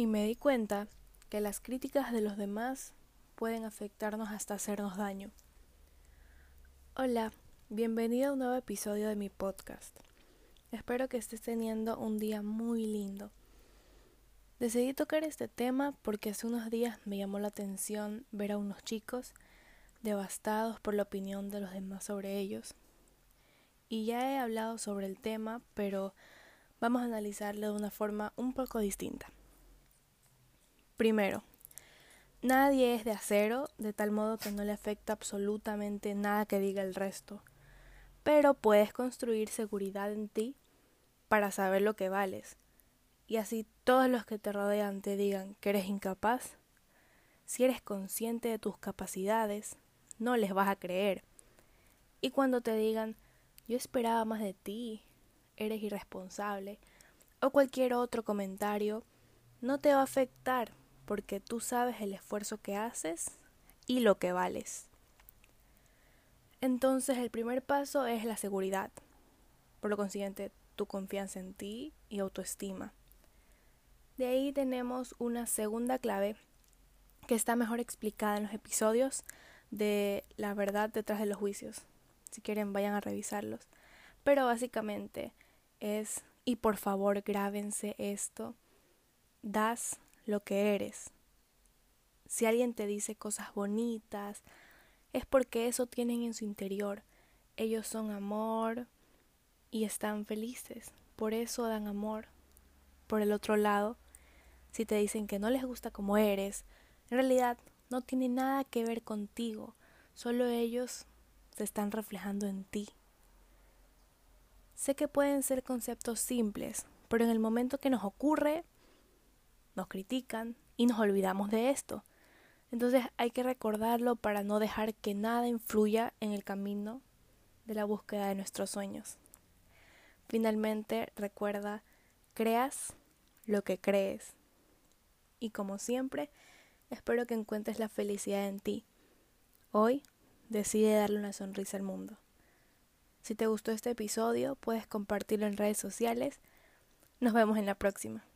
Y me di cuenta que las críticas de los demás pueden afectarnos hasta hacernos daño. Hola, bienvenido a un nuevo episodio de mi podcast. Espero que estés teniendo un día muy lindo. Decidí tocar este tema porque hace unos días me llamó la atención ver a unos chicos devastados por la opinión de los demás sobre ellos. Y ya he hablado sobre el tema, pero vamos a analizarlo de una forma un poco distinta. Primero, nadie es de acero, de tal modo que no le afecta absolutamente nada que diga el resto. Pero puedes construir seguridad en ti para saber lo que vales. Y así todos los que te rodean te digan que eres incapaz. Si eres consciente de tus capacidades, no les vas a creer. Y cuando te digan, yo esperaba más de ti, eres irresponsable, o cualquier otro comentario, no te va a afectar porque tú sabes el esfuerzo que haces y lo que vales. Entonces el primer paso es la seguridad, por lo consiguiente tu confianza en ti y autoestima. De ahí tenemos una segunda clave que está mejor explicada en los episodios de la verdad detrás de los juicios. Si quieren vayan a revisarlos. Pero básicamente es, y por favor grábense esto, das lo que eres. Si alguien te dice cosas bonitas, es porque eso tienen en su interior. Ellos son amor y están felices. Por eso dan amor. Por el otro lado, si te dicen que no les gusta como eres, en realidad no tiene nada que ver contigo. Solo ellos se están reflejando en ti. Sé que pueden ser conceptos simples, pero en el momento que nos ocurre, nos critican y nos olvidamos de esto. Entonces hay que recordarlo para no dejar que nada influya en el camino de la búsqueda de nuestros sueños. Finalmente, recuerda, creas lo que crees. Y como siempre, espero que encuentres la felicidad en ti. Hoy decide darle una sonrisa al mundo. Si te gustó este episodio, puedes compartirlo en redes sociales. Nos vemos en la próxima.